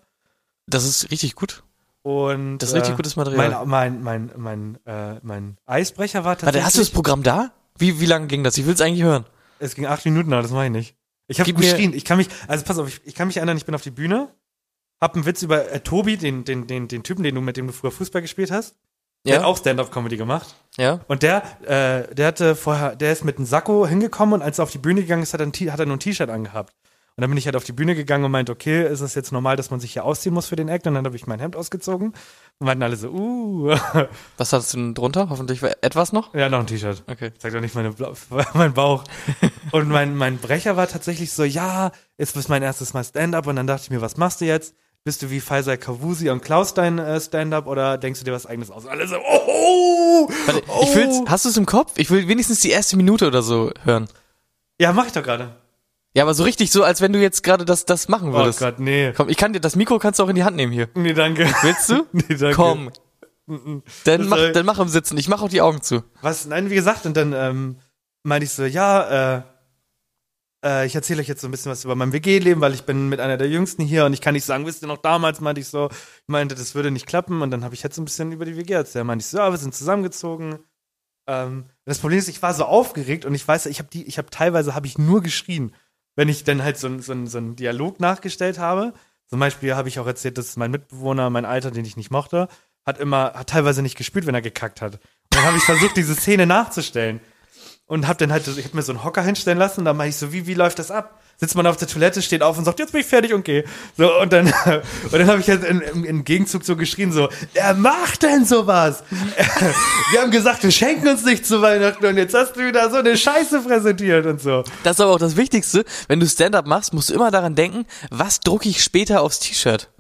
Das ist richtig gut. Und Das ist richtig gutes Material. Mein, mein, mein, mein, äh, mein Eisbrecher war Warte, tatsächlich. hast du das Programm da? Wie, wie lange ging das? Ich will's eigentlich hören. Es ging acht Minuten, aber das mache ich nicht. Ich habe geschrien. Ich kann mich, also pass auf, ich, ich kann mich erinnern, ich bin auf die Bühne, hab einen Witz über äh, Tobi, den, den, den, den Typen, den du, mit dem du früher Fußball gespielt hast. Der hat Ja, auch Stand-up-Comedy gemacht. ja. Und der, äh, der hatte vorher, der ist mit einem Sakko hingekommen und als er auf die Bühne gegangen ist, hat er, ein hat er nur ein T-Shirt angehabt. Und dann bin ich halt auf die Bühne gegangen und meinte, okay, ist es jetzt normal, dass man sich hier ausziehen muss für den Act? Und dann habe ich mein Hemd ausgezogen und meinten alle so, uh, Was hattest du denn drunter? Hoffentlich etwas noch? ja, noch ein T-Shirt. Okay. Zeig doch nicht meine mein Bauch. Und mein, mein Brecher war tatsächlich so, ja, jetzt ist mein erstes Mal Stand-up und dann dachte ich mir, was machst du jetzt? Bist du wie Faisal Kavusi und Klaus dein äh, Stand-up oder denkst du dir was eigenes aus? Und alle so, oh, Warte, oh. ich will's, hast du es im Kopf? Ich will wenigstens die erste Minute oder so hören. Ja, mach ich doch gerade. Ja, aber so richtig so, als wenn du jetzt gerade das, das machen Oh würdest. Gott, nee. Komm, ich kann dir, das Mikro kannst du auch in die Hand nehmen hier. Nee, danke. Willst du? Nee, danke. Komm. Dann mach, dann mach im Sitzen. Ich mach auch die Augen zu. Was? Nein, wie gesagt, und dann ähm, meinte ich so, ja, äh, äh, ich erzähle euch jetzt so ein bisschen was über mein WG-Leben, weil ich bin mit einer der Jüngsten hier und ich kann nicht sagen, wisst ihr noch damals, meinte ich so, ich meinte, das würde nicht klappen und dann habe ich jetzt so ein bisschen über die WG erzählt. Meinte ich so, ja, wir sind zusammengezogen. Ähm, das Problem ist, ich war so aufgeregt und ich weiß, ich habe die, ich habe teilweise habe ich nur geschrien, wenn ich dann halt so, so, so einen Dialog nachgestellt habe. Zum Beispiel habe ich auch erzählt, dass mein Mitbewohner, mein Alter, den ich nicht mochte, hat immer, hat teilweise nicht gespürt, wenn er gekackt hat. Und dann habe ich versucht, diese Szene nachzustellen. Und hab dann halt, ich hab mir so einen Hocker hinstellen lassen und dann meinte ich so, wie, wie läuft das ab? Sitzt man auf der Toilette, steht auf und sagt, jetzt bin ich fertig und geh. So, und dann, und dann habe ich halt im, im Gegenzug so geschrien, so, wer macht denn sowas? wir haben gesagt, wir schenken uns nicht zu Weihnachten und jetzt hast du wieder so eine Scheiße präsentiert und so. Das ist aber auch das Wichtigste. Wenn du Stand-up machst, musst du immer daran denken, was drucke ich später aufs T-Shirt?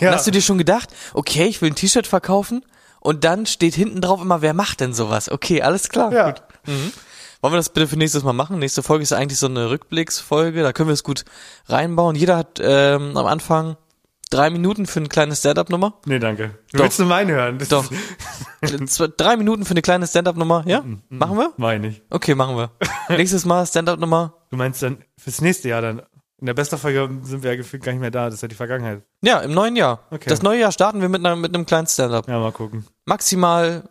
Ja. Hast du dir schon gedacht, okay, ich will ein T-Shirt verkaufen und dann steht hinten drauf immer, wer macht denn sowas? Okay, alles klar. Ja. Gut. Mhm. Wollen wir das bitte für nächstes Mal machen? Nächste Folge ist eigentlich so eine Rückblicksfolge, da können wir es gut reinbauen. Jeder hat ähm, am Anfang drei Minuten für eine kleine Stand-up-Nummer. Nee, danke. Du Doch. willst nur meinen hören. Das Doch. drei Minuten für eine kleine Stand-up-Nummer, ja? Machen wir? Meine ich. Okay, machen wir. Nächstes Mal Stand-up-Nummer. Du meinst dann fürs nächste Jahr dann? In der Bester-Folge sind wir ja gefühlt gar nicht mehr da. Das ist ja die Vergangenheit. Ja, im neuen Jahr. Okay. Das neue Jahr starten wir mit, einer, mit einem kleinen Stand-up. Ja, mal gucken. Maximal,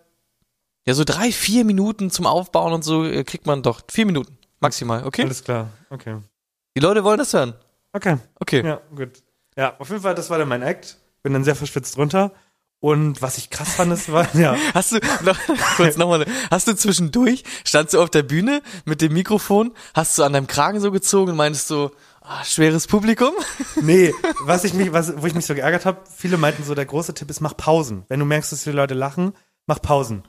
ja, so drei, vier Minuten zum Aufbauen und so äh, kriegt man doch. Vier Minuten. Maximal, okay? Alles klar. Okay. Die Leute wollen das hören. Okay. Okay. Ja, gut. Ja, auf jeden Fall, das war dann mein Act. Bin dann sehr verschwitzt runter. Und was ich krass fand, ist, war, ja. Hast du, noch, kurz nochmal, hast du zwischendurch, standst du auf der Bühne mit dem Mikrofon, hast du an deinem Kragen so gezogen und meinst so, ah, schweres Publikum? Nee, was ich mich, was, wo ich mich so geärgert habe, viele meinten so, der große Tipp ist, mach Pausen. Wenn du merkst, dass die Leute lachen, mach Pausen.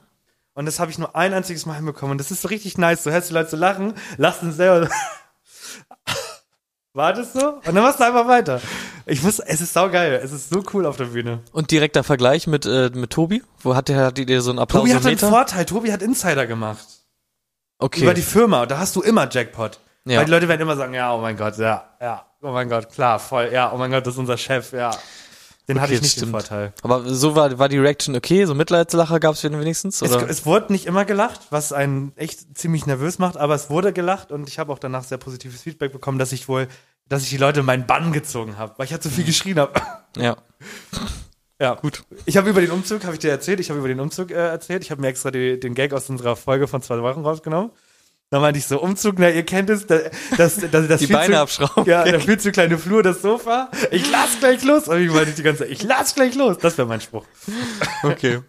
Und das habe ich nur ein einziges Mal hinbekommen. Und das ist so richtig nice. Du hörst die Leute so lachen, lachst dann selber. Wartest du? Und dann machst du einfach weiter. Ich muss, es ist saugeil. Es ist so cool auf der Bühne. Und direkter Vergleich mit, äh, mit Tobi? Wo hat der, hat die dir so einen Applaus? Tobi hat einen Vorteil. Tobi hat Insider gemacht. Okay. Über die Firma. Da hast du immer Jackpot. Ja. Weil die Leute werden immer sagen, ja, oh mein Gott, ja, ja, oh mein Gott, klar, voll, ja, oh mein Gott, das ist unser Chef, ja. Den okay, hatte ich nicht stimmt. den Vorteil. Aber so war, war die Reaction okay? So Mitleidslacher gab es wenigstens? Oder? Es, es wurde nicht immer gelacht, was einen echt ziemlich nervös macht, aber es wurde gelacht und ich habe auch danach sehr positives Feedback bekommen, dass ich wohl, dass ich die Leute in meinen Bann gezogen habe, weil ich halt so viel geschrien habe. Ja. Ja, gut. Ich habe über den Umzug, habe ich dir erzählt, ich habe über den Umzug äh, erzählt. Ich habe mir extra die, den Gag aus unserer Folge von zwei Wochen rausgenommen. Da meinte ich so, Umzug, na, ihr kennt es, das, das, das, das Die Beine zu, abschrauben. Ja, der viel zu kleine Flur, das Sofa. Ich lass gleich los. Und ich meinte die ganze Zeit, ich lass gleich los. Das wäre mein Spruch. Okay.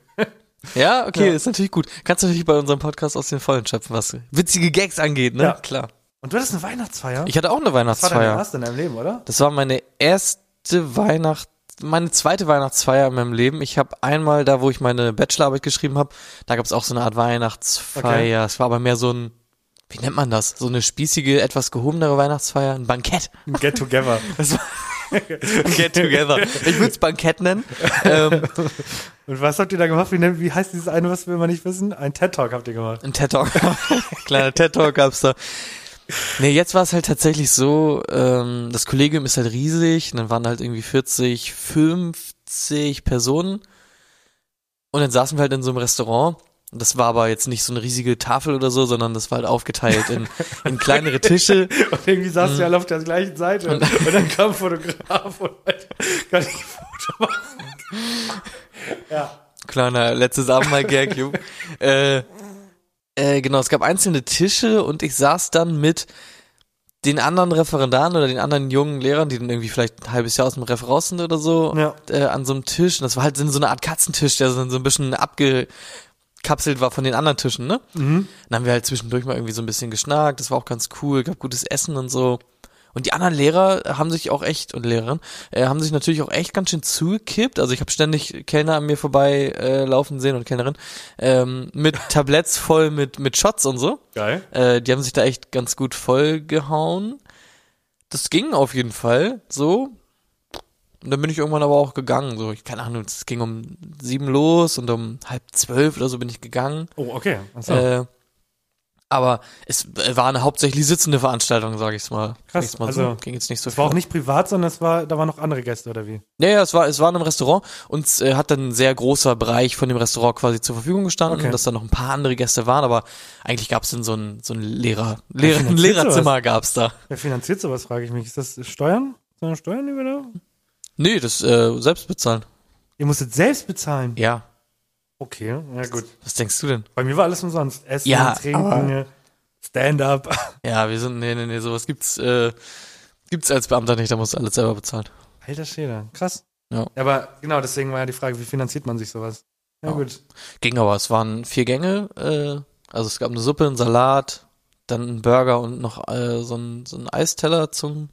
Ja, okay, ja. ist natürlich gut. Kannst du natürlich bei unserem Podcast aus den Vollen schöpfen, was witzige Gags angeht, ne? Ja. Klar. Und du hattest eine Weihnachtsfeier? Ich hatte auch eine Weihnachtsfeier. Das war deine erste in deinem Leben, oder? Das war meine erste Weihnacht meine zweite Weihnachtsfeier in meinem Leben. Ich habe einmal da, wo ich meine Bachelorarbeit geschrieben habe, da gab es auch so eine Art Weihnachtsfeier. Okay. Es war aber mehr so ein wie nennt man das? So eine spießige, etwas gehobenere Weihnachtsfeier? Ein Bankett. Ein Get Together. Get Together. Ich würde es Bankett nennen. Ähm, Und was habt ihr da gemacht? Wie, wie heißt dieses eine, was wir immer nicht wissen? Ein TED Talk habt ihr gemacht. Ein TED Talk. Kleiner TED Talk gab's da. Nee, jetzt war es halt tatsächlich so, ähm, das Kollegium ist halt riesig, und dann waren halt irgendwie 40, 50 Personen. Und dann saßen wir halt in so einem Restaurant das war aber jetzt nicht so eine riesige Tafel oder so, sondern das war halt aufgeteilt in, in kleinere Tische. und irgendwie saßen sie mhm. alle auf der gleichen Seite. Und, und dann kam ein Fotograf und halt, kann ich ein Foto machen? ja. Kleiner letztes Abendmahl-Gag, äh, äh, genau, es gab einzelne Tische und ich saß dann mit den anderen Referendaren oder den anderen jungen Lehrern, die dann irgendwie vielleicht ein halbes Jahr aus dem Referat sind oder so, ja. äh, an so einem Tisch. Und das war halt so eine Art Katzentisch, der so ein bisschen abge abgekapselt war von den anderen Tischen, ne? Mhm. Dann haben wir halt zwischendurch mal irgendwie so ein bisschen geschnackt, das war auch ganz cool, gab gutes Essen und so. Und die anderen Lehrer haben sich auch echt, und Lehrerinnen, äh, haben sich natürlich auch echt ganz schön zugekippt. Also ich habe ständig Kellner an mir vorbei äh, laufen sehen und Kellnerin ähm, mit Tabletts voll mit, mit Shots und so. Geil. Äh, die haben sich da echt ganz gut voll gehauen. Das ging auf jeden Fall so. Und dann bin ich irgendwann aber auch gegangen. So, ich keine Ahnung, es ging um sieben los und um halb zwölf oder so bin ich gegangen. Oh, okay. So. Äh, aber es war eine hauptsächlich sitzende Veranstaltung, sage ich mal. Krass, mal also so. ging jetzt nicht so Es war auch nicht privat, sondern es war, da waren noch andere Gäste oder wie? Ja, ja, es war, es war in einem Restaurant und es äh, hat dann ein sehr großer Bereich von dem Restaurant quasi zur Verfügung gestanden, okay. dass da noch ein paar andere Gäste waren, aber eigentlich gab es dann so ein, so ein Lehrer, Lehrer ein Lehrerzimmer sowas? gab's da. Wer finanziert sowas, frage ich mich. Ist das Steuern? Sind das Steuern, die wir da? Nee, das äh, selbst bezahlen. Ihr musstet selbst bezahlen? Ja. Okay, ja gut. Was denkst du denn? Bei mir war alles umsonst. Essen, ja, Trinken, Stand-up. Ja, wir sind, nee, nee, nee, sowas gibt's, äh, gibt's als Beamter nicht, da musst du alles selber bezahlen. Alter Schäder, krass. Ja. Aber genau, deswegen war ja die Frage, wie finanziert man sich sowas? Ja, ja. gut. Ging aber, es waren vier Gänge, äh, also es gab eine Suppe, einen Salat, dann einen Burger und noch äh, so, ein, so ein Eisteller zum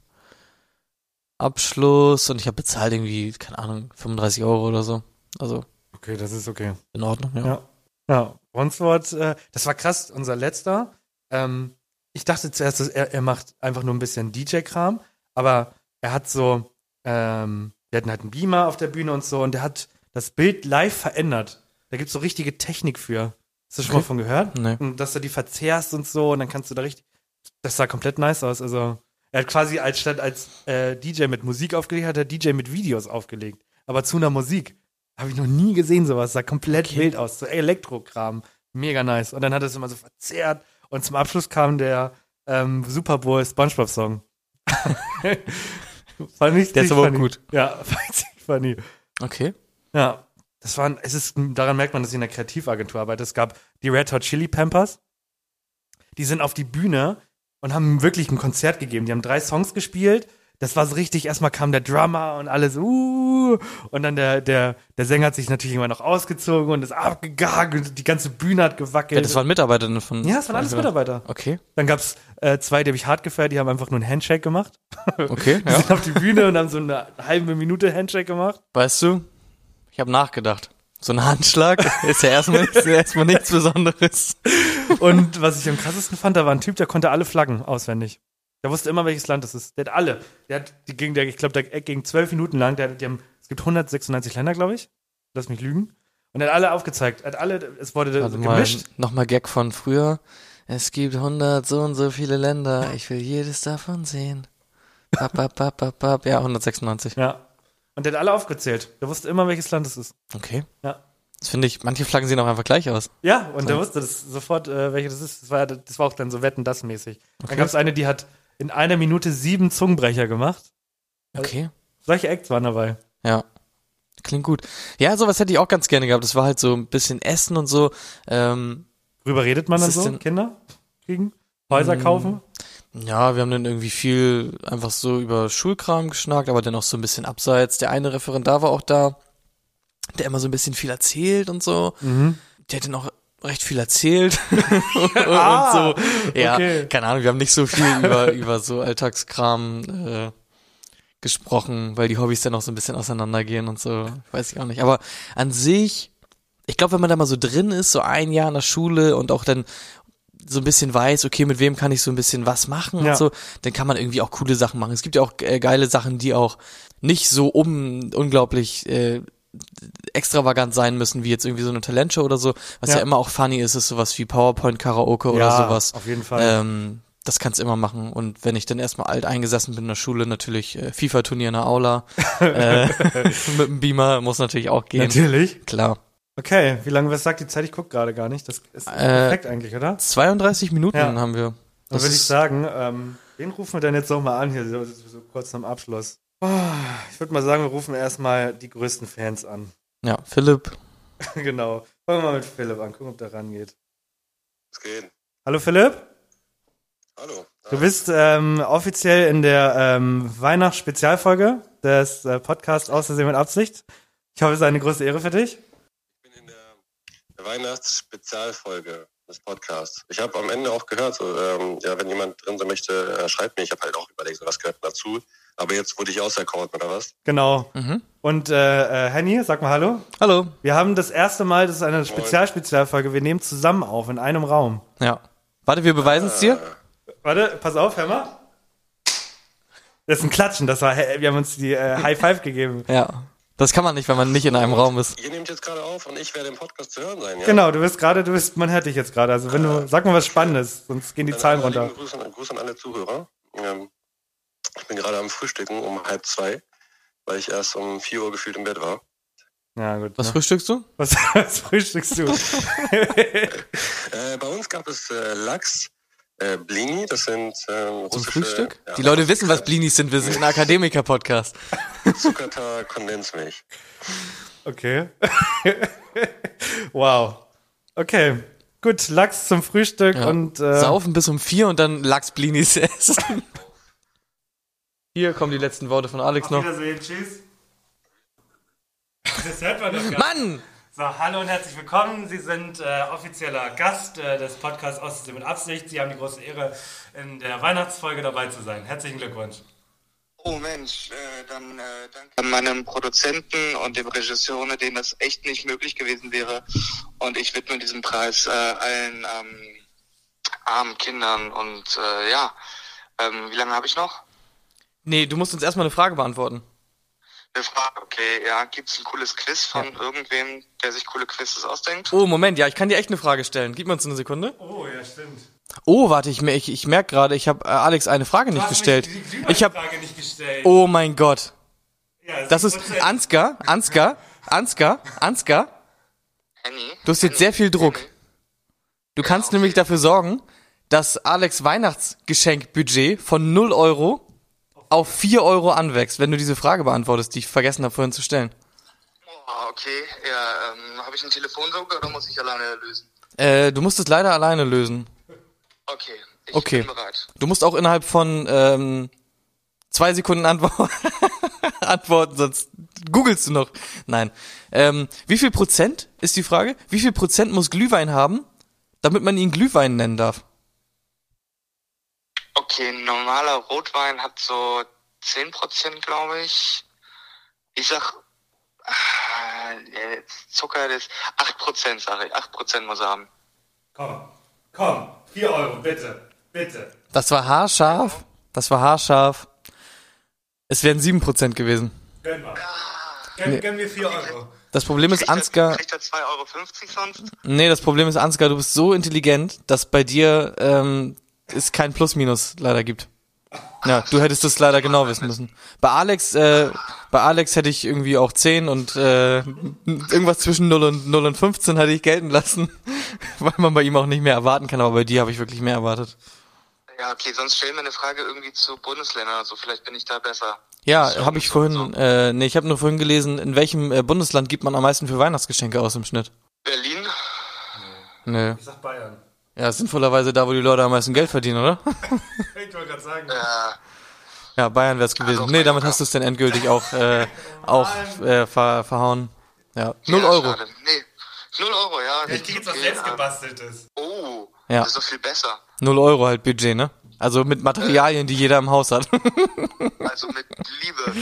Abschluss und ich habe bezahlt irgendwie, keine Ahnung, 35 Euro oder so. Also. Okay, das ist okay. In Ordnung, ja. Ja, ja. Ronswort, äh, das war krass, unser letzter. Ähm, ich dachte zuerst, dass er, er macht einfach nur ein bisschen DJ-Kram, aber er hat so, ähm, wir hatten halt einen Beamer auf der Bühne und so und der hat das Bild live verändert. Da gibt's so richtige Technik für. Hast du schon okay. mal von gehört? Nee. Und dass du die verzerrst und so und dann kannst du da richtig. Das sah komplett nice aus. Also er hat quasi als statt als äh, DJ mit Musik aufgelegt, hat er DJ mit Videos aufgelegt. Aber zu einer Musik. Habe ich noch nie gesehen, sowas. Sah komplett okay. wild aus. So Elektrokram. Mega nice. Und dann hat er es immer so verzerrt. Und zum Abschluss kam der ähm, Super Bowl SpongeBob Song. fand ich Der ist aber gut. Ja, fand ich funny. Okay. Ja. Das waren, es ist, daran merkt man, dass ich in der Kreativagentur arbeite. Es gab die Red Hot Chili Pampers. Die sind auf die Bühne und haben wirklich ein Konzert gegeben. Die haben drei Songs gespielt. das war so richtig, erstmal kam der Drummer und alles, uh, und dann der, der, der Sänger hat sich natürlich immer noch ausgezogen und ist abgegangen und die ganze Bühne hat gewackelt. Ja, das waren Mitarbeiter von. Ja, das waren alles Mitarbeiter. Okay. Dann gab's äh, zwei, die habe ich hart gefeiert, die haben einfach nur einen Handshake gemacht. Okay. die ja. sind auf die Bühne und haben so eine halbe Minute Handshake gemacht. Weißt du, ich habe nachgedacht. So ein Handschlag ist ja erstmal, ist ja erstmal nichts Besonderes. Und was ich am krassesten fand, da war ein Typ, der konnte alle Flaggen auswendig. Der wusste immer, welches Land das ist. Der hat alle. Der hat, die ging, der, ich glaube, der ging zwölf Minuten lang. Der, die haben, es gibt 196 Länder, glaube ich. Lass mich lügen. Und er hat alle aufgezeigt. Er hat alle, es wurde also gemischt. Nochmal Gag von früher. Es gibt 100 so und so viele Länder. Ich will jedes davon sehen. Bap, bap, bap, bap, bap. Ja, 196. Ja. Und der hat alle aufgezählt. Der wusste immer, welches Land es ist. Okay. Ja. Das finde ich, manche Flaggen sehen auch einfach gleich aus. Ja, und so. der wusste das sofort, äh, welche das ist. Das war, das war auch dann so Wetten, das mäßig. Okay. Dann gab es eine, die hat in einer Minute sieben Zungenbrecher gemacht. Okay. Also, solche Acts waren dabei. Ja. Klingt gut. Ja, sowas hätte ich auch ganz gerne gehabt. Das war halt so ein bisschen Essen und so. Ähm, Worüber redet man dann so? Kinder kriegen? Häuser mm, kaufen? Ja, wir haben dann irgendwie viel einfach so über Schulkram geschnackt, aber dann auch so ein bisschen abseits. Der eine Referent da war auch da, der immer so ein bisschen viel erzählt und so. Mhm. Der hat dann auch recht viel erzählt und ah, so. Ja, okay. keine Ahnung, wir haben nicht so viel über, über so Alltagskram äh, gesprochen, weil die Hobbys dann auch so ein bisschen auseinandergehen und so. Weiß ich auch nicht. Aber an sich, ich glaube, wenn man da mal so drin ist, so ein Jahr in der Schule und auch dann so ein bisschen weiß, okay, mit wem kann ich so ein bisschen was machen ja. und so, dann kann man irgendwie auch coole Sachen machen. Es gibt ja auch äh, geile Sachen, die auch nicht so um unglaublich äh, extravagant sein müssen, wie jetzt irgendwie so eine Talentshow oder so. Was ja, ja immer auch funny ist, ist sowas wie PowerPoint-Karaoke oder sowas. auf jeden Fall. Ähm, das kannst immer machen. Und wenn ich dann erstmal alt eingesessen bin in der Schule, natürlich äh, FIFA-Turnier in der Aula. äh, mit dem Beamer muss natürlich auch gehen. Natürlich. Klar. Okay, wie lange, was sagt die Zeit? Ich gucke gerade gar nicht. Das ist äh, perfekt eigentlich, oder? 32 Minuten ja. haben wir. Dann würde ich sagen, ähm, wen rufen wir denn jetzt nochmal an hier, so, so kurz zum Abschluss? Oh, ich würde mal sagen, wir rufen erstmal die größten Fans an. Ja, Philipp. genau. Fangen wir mal mit Philipp an, gucken, ob der rangeht. Es geht. Hallo Philipp. Hallo. Du bist ähm, offiziell in der ähm, Weihnachtsspezialfolge des äh, Podcasts Außersehen mit Absicht. Ich hoffe, es ist eine große Ehre für dich. Ich bin in der Weihnachtsspezialfolge des Podcasts. Ich habe am Ende auch gehört, so, ähm, ja, wenn jemand drin sein möchte, äh, schreibt mir. Ich habe halt auch überlegt, so, was gehört dazu. Aber jetzt wurde ich auserkoren, oder was? Genau. Mhm. Und äh, äh, Henny, sag mal Hallo. Hallo. Wir haben das erste Mal, das ist eine Spezialspezialfolge, wir nehmen zusammen auf, in einem Raum. Ja. Warte, wir beweisen es dir. Warte, pass auf, hör mal. Das ist ein Klatschen, das war, wir haben uns die äh, High Five gegeben. Ja. Das kann man nicht, wenn man nicht in einem Raum ist. Ihr nehmt jetzt gerade auf und ich werde im Podcast zu hören sein, ja? Genau, du bist gerade, du bist, man hört dich jetzt gerade. Also wenn du, sag mal was Spannendes, sonst gehen die Dann Zahlen runter. Gruß an, Gruß an alle Zuhörer. Ähm, ich bin gerade am Frühstücken um halb zwei, weil ich erst um vier Uhr gefühlt im Bett war. Ja, gut. Was ne? frühstückst du? Was, was frühstückst du? äh, bei uns gab es äh, Lachs, äh, Blini, das sind ähm, Zum Frühstück? Ja, Die Leute wissen, was Blinis sind. Wir sind ein Akademiker-Podcast. Zuckertar, Kondensmilch. Okay. wow. Okay. Gut, Lachs zum Frühstück ja. und äh, Saufen bis um vier und dann Lachs-Blinis essen. Hier kommen die letzten Worte von Alex Auf noch. Wiedersehen, tschüss. Das hört man doch Mann! So, hallo und herzlich willkommen. Sie sind äh, offizieller Gast äh, des Podcasts Ostsee mit Absicht. Sie haben die große Ehre, in der Weihnachtsfolge dabei zu sein. Herzlichen Glückwunsch. Oh Mensch, äh, dann äh, danke an meinem Produzenten und dem Regisseur, ohne den das echt nicht möglich gewesen wäre. Und ich widme diesen Preis äh, allen ähm, armen Kindern. Und äh, ja, ähm, wie lange habe ich noch? Nee, du musst uns erstmal eine Frage beantworten. Eine Frage, okay, ja. Gibt es ein cooles Quiz von ja. irgendwem, der sich coole Quizzes ausdenkt? Oh, Moment, ja, ich kann dir echt eine Frage stellen. Gib mir uns eine Sekunde. Oh, ja, stimmt. Oh, warte, ich, ich, ich merke gerade, ich habe äh, Alex eine Frage nicht gestellt. Ich habe nicht gestellt. Oh mein Gott. Ja, das ist Ansgar, Ansgar, Ansgar, Ansgar. Henny? Du hast jetzt sehr viel Druck. Du kannst ja, okay. nämlich dafür sorgen, dass Alex Weihnachtsgeschenkbudget von 0 Euro auf 4 Euro anwächst, wenn du diese Frage beantwortest, die ich vergessen habe vorhin zu stellen. Oh, okay. Ja, ähm, habe ich einen Telefonjoker oder muss ich alleine lösen? Äh, du musst es leider alleine lösen. Okay, ich okay. bin bereit. Du musst auch innerhalb von ähm, Zwei Sekunden Antwort antworten, sonst googelst du noch. Nein. Ähm, wie viel Prozent ist die Frage? Wie viel Prozent muss Glühwein haben, damit man ihn Glühwein nennen darf? Okay, normaler Rotwein hat so 10 Prozent, glaube ich. Ich sag, äh, Zucker ist 8 Prozent, sage ich. 8 Prozent muss er haben. Komm, komm, 4 Euro, bitte, bitte. Das war haarscharf. Das war haarscharf. Es wären 7% gewesen. Gönn mal. Gönn, nee. gönn mir 4 Euro. Das Problem ist, Ansgar. Kriegt er 2,50 Euro sonst? Nee, das Problem ist, Ansgar, du bist so intelligent, dass bei dir ähm, es kein Plus-Minus leider gibt. Ja, du hättest es leider genau wissen müssen. Bei Alex, äh, bei Alex hätte ich irgendwie auch 10 und äh, irgendwas zwischen 0 und 0 und 15 hatte ich gelten lassen, weil man bei ihm auch nicht mehr erwarten kann, aber bei dir habe ich wirklich mehr erwartet. Ja, okay, sonst stellen wir eine Frage irgendwie zu Bundesländern oder so, vielleicht bin ich da besser. Ja, habe ich vorhin, so. äh, nee, ich habe nur vorhin gelesen, in welchem äh, Bundesland gibt man am meisten für Weihnachtsgeschenke aus im Schnitt? Berlin? Nee. Ich sag Bayern. Ja, sinnvollerweise da, wo die Leute am meisten Geld verdienen, oder? ich wollte gerade sagen. Ja. Ja, Bayern wär's gewesen. Also nee, damit hast du es dann endgültig auch, äh, auch äh, ver, verhauen. Ja, null ja, Euro. Schade. Nee, null Euro, ja. Ich krieg jetzt was selbst gebasteltes. Oh, ja. das ist doch viel besser. Null Euro halt Budget, ne? Also mit Materialien, die jeder im Haus hat. also mit Liebe.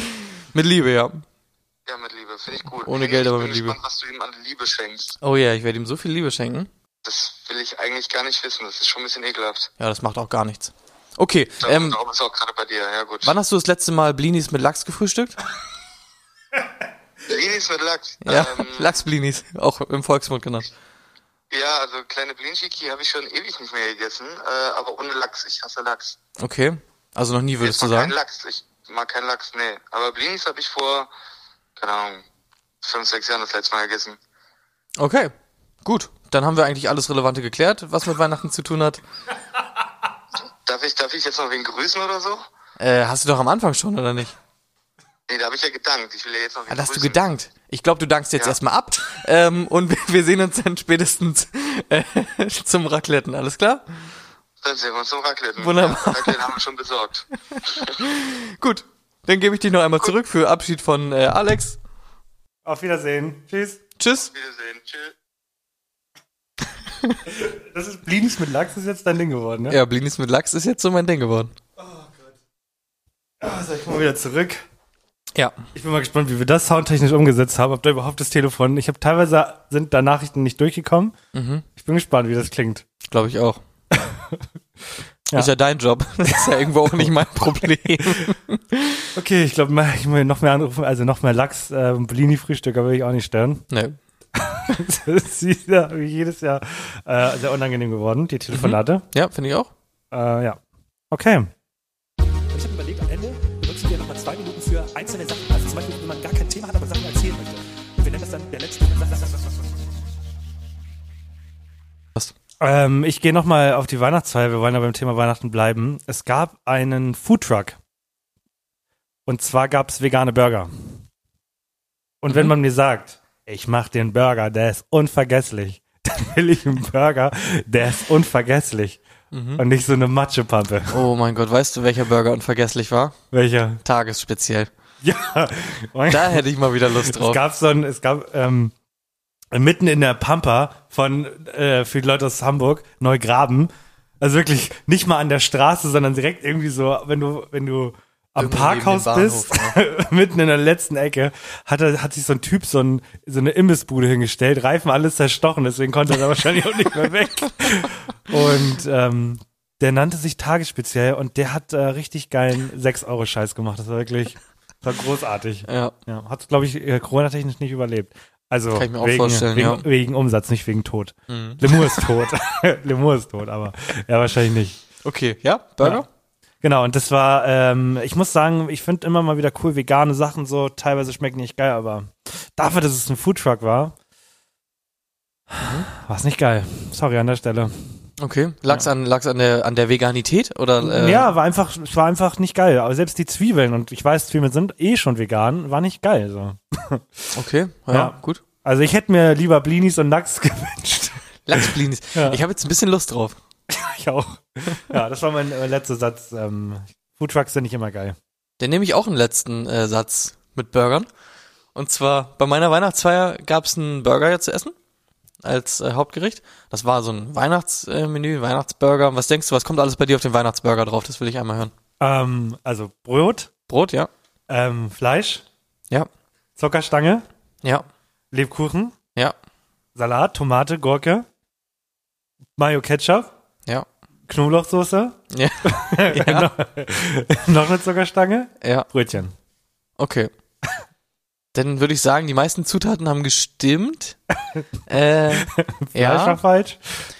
Mit Liebe, ja. Ja, mit Liebe, finde ich gut. Ohne Geld, aber mit Liebe. Ich bin gespannt, was du ihm an Liebe schenkst. Oh ja, yeah, ich werde ihm so viel Liebe schenken. Das will ich eigentlich gar nicht wissen. Das ist schon ein bisschen ekelhaft. Ja, das macht auch gar nichts. Okay. Das ähm, ist auch gerade bei dir, ja gut. Wann hast du das letzte Mal Blinis mit Lachs gefrühstückt? Blinis mit Lachs? Ja, ähm, Lachsblinis, auch im Volksmund genannt. Ja, also kleine Blinchiki habe ich schon ewig nicht mehr gegessen, äh, aber ohne Lachs. Ich hasse Lachs. Okay. Also noch nie würdest du sagen? Kein Lachs. Ich mag keinen Lachs, nee. Aber Blinis habe ich vor, keine Ahnung, fünf, sechs Jahren das letzte Mal gegessen. Okay. Gut. Dann haben wir eigentlich alles Relevante geklärt, was mit Weihnachten zu tun hat. Darf ich, darf ich jetzt noch wen grüßen oder so? Äh, hast du doch am Anfang schon, oder nicht? Nee, da habe ich ja gedankt. Ich will ja jetzt noch wen ah, Hast du gedankt? Ich glaube, du dankst jetzt ja. erstmal ab. Ähm, und wir, wir, sehen uns dann spätestens äh, zum Racletten, alles klar? Dann sehen wir uns zum Racletten. Wunderbar. Ja, Raclette haben wir schon besorgt. Gut, dann gebe ich dich noch einmal Gut. zurück für Abschied von äh, Alex. Auf Wiedersehen. Tschüss. Tschüss. Auf Wiedersehen. Tschüss. Das ist Blinis mit Lachs ist jetzt dein Ding geworden, ne? Ja, Blinis mit Lachs ist jetzt so mein Ding geworden. Oh Gott. Also, ich komme wieder zurück. Ja. Ich bin mal gespannt, wie wir das soundtechnisch umgesetzt haben, ob da überhaupt das Telefon. Ich habe teilweise sind da Nachrichten nicht durchgekommen. Mhm. Ich bin gespannt, wie das klingt. Glaube ich auch. ja. Ist ja dein Job. Das ist ja irgendwo auch nicht mein Problem. okay, ich glaube, ich will noch mehr anrufen, also noch mehr Lachs, äh, Blini-Frühstück, aber will ich auch nicht stören. Nee. das ist ja wie jedes Jahr äh, sehr unangenehm geworden, die Telefonate. Mhm. Ja, finde ich auch. Äh, ja. Okay. Ich habe überlegt, am Ende benutzen wir nochmal zwei Minuten für einzelne Sachen. Also zum Beispiel, wenn man gar kein Thema hat, aber Sachen erzählen möchte. Und wir nennen das dann der letzte. Was? Ähm, ich gehe nochmal auf die Weihnachtsfeier. Wir wollen ja beim Thema Weihnachten bleiben. Es gab einen Foodtruck. Und zwar gab es vegane Burger. Und mhm. wenn man mir sagt, ich mach den Burger, der ist unvergesslich. Dann will ich einen Burger, der ist unvergesslich. Mhm. Und nicht so eine Matschepampe. Oh mein Gott, weißt du, welcher Burger unvergesslich war? Welcher? Tagesspeziell. Ja. da hätte ich mal wieder Lust drauf. Es gab so ein, es gab ähm, mitten in der Pampa von äh, für die Leute aus Hamburg Neugraben. Also wirklich nicht mal an der Straße, sondern direkt irgendwie so, wenn du wenn du am Parkhaus bist, ja. mitten in der letzten Ecke, hat, er, hat sich so ein Typ so, ein, so eine Imbissbude hingestellt, Reifen alles zerstochen, deswegen konnte er da wahrscheinlich auch nicht mehr weg. Und ähm, der nannte sich Tagesspeziell und der hat äh, richtig geilen 6-Euro-Scheiß gemacht. Das war wirklich das war großartig. Ja. ja hat, glaube ich, äh, Corona-technisch nicht überlebt. Also Kann ich mir auch wegen, vorstellen, wegen, ja. wegen Umsatz, nicht wegen Tod. Mhm. Lemur ist tot. Lemur ist tot, aber ja, wahrscheinlich nicht. Okay, ja, Burger? Ja. Genau, und das war, ähm, ich muss sagen, ich finde immer mal wieder cool vegane Sachen so, teilweise schmecken nicht geil, aber dafür, dass es ein Foodtruck war, war es nicht geil. Sorry an der Stelle. Okay, lag's ja. an lag's an der an der Veganität oder äh? Ja, war einfach es war einfach nicht geil, aber selbst die Zwiebeln und ich weiß, Zwiebeln sind eh schon vegan, war nicht geil so. Okay, ja, ja. gut. Also ich hätte mir lieber Blinis und Lachs gewünscht. Lachsblinis. Ja. Ich habe jetzt ein bisschen Lust drauf. Ich auch. Ja, das war mein, mein letzter Satz. Ähm, Foodtrucks sind nicht immer geil. Dann nehme ich auch einen letzten äh, Satz mit Burgern. Und zwar bei meiner Weihnachtsfeier gab es einen Burger ja zu essen als äh, Hauptgericht. Das war so ein Weihnachtsmenü, Weihnachtsburger. Was denkst du, was kommt alles bei dir auf den Weihnachtsburger drauf? Das will ich einmal hören. Ähm, also Brot, Brot, ja. ähm, Fleisch, Ja. Zuckerstange, Ja. Lebkuchen, Ja. Salat, Tomate, Gurke, Mayo Ketchup, Ja. Knoblauchsoße, Ja. ja. noch, noch eine Zuckerstange, ja. Brötchen. Okay. Dann würde ich sagen, die meisten Zutaten haben gestimmt. äh, Fleisch war ja. falsch.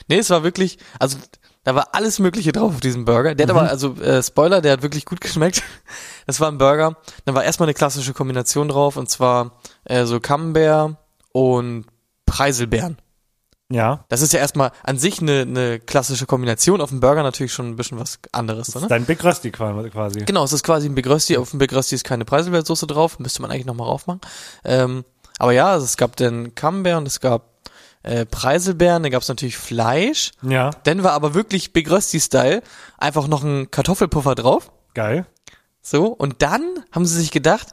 Nee, es war wirklich, also da war alles Mögliche drauf auf diesem Burger. Der hat aber, also äh, Spoiler, der hat wirklich gut geschmeckt. Das war ein Burger. Dann war erstmal eine klassische Kombination drauf und zwar äh, so Camembert und Preiselbeeren. Ja. Das ist ja erstmal an sich eine, eine klassische Kombination. Auf dem Burger natürlich schon ein bisschen was anderes. Das ist ne? dein Big Rösti quasi. Genau, es ist quasi ein Big Rösti. Auf dem Big Rösti ist keine Preiselbeersoße drauf. Müsste man eigentlich nochmal raufmachen. Ähm, aber ja, also es gab den Camembert und es gab äh, Preiselbeeren. Dann gab es natürlich Fleisch. Ja, Dann war aber wirklich Big Rösti-Style einfach noch ein Kartoffelpuffer drauf. geil. So, und dann haben sie sich gedacht,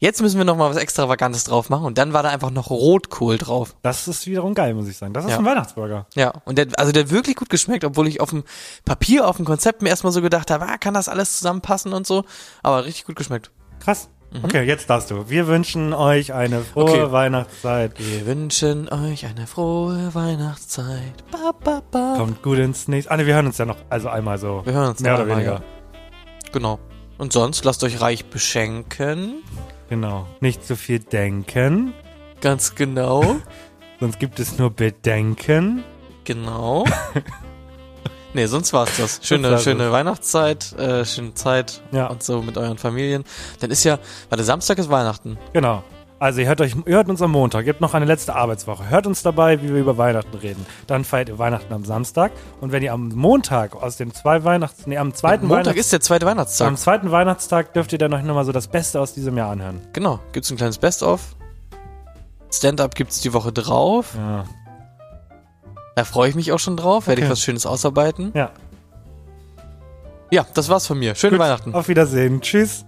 jetzt müssen wir noch mal was Extravagantes drauf machen. Und dann war da einfach noch Rotkohl drauf. Das ist wiederum geil, muss ich sagen. Das ist Ja. ein Weihnachtsburger. Ja, und der, also der hat wirklich gut geschmeckt, obwohl ich auf dem Papier, auf dem Konzept mir erstmal so gedacht habe, ah, kann das alles zusammenpassen und so. Aber richtig gut geschmeckt. Krass. Okay, jetzt darfst du. Wir wünschen euch eine frohe Mhm. Okay. Weihnachtszeit. Wir wünschen euch eine frohe Weihnachtszeit. Ba, ba, ba. Kommt gut ins nächste. Ah, ne, wir hören uns ja noch, also einmal so. Wir hören uns Mehr oder weniger. ja. Genau. Und sonst lasst euch reich beschenken. Genau. Nicht zu viel denken, Ganz genau. sonst gibt es nur Bedenken. Genau. nee, sonst war's das. Schöne, war's schöne Weihnachtszeit, äh, schöne Zeit Ja. und so mit euren Familien. Dann ist ja, warte, Samstag ist Weihnachten. Genau. Also ihr hört euch, ihr hört uns am Montag, ihr habt noch eine letzte Arbeitswoche. Hört uns dabei, wie wir über Weihnachten reden. Dann feiert ihr Weihnachten am Samstag. Und wenn ihr am Montag aus den zwei Weihnachts, nee, am zweiten Montag Weihnachts, ist der zweite Weihnachtstag. am zweiten Weihnachtstag dürft ihr dann euch nochmal so das Beste aus diesem Jahr anhören. Genau, gibt's ein kleines Best-of. Stand-up gibt's die Woche drauf. Ja. Da freue ich mich auch schon drauf. Werde ich Okay. was Schönes ausarbeiten. Ja. Ja, das war's von mir. Schöne Gut, Weihnachten. Auf Wiedersehen. Tschüss.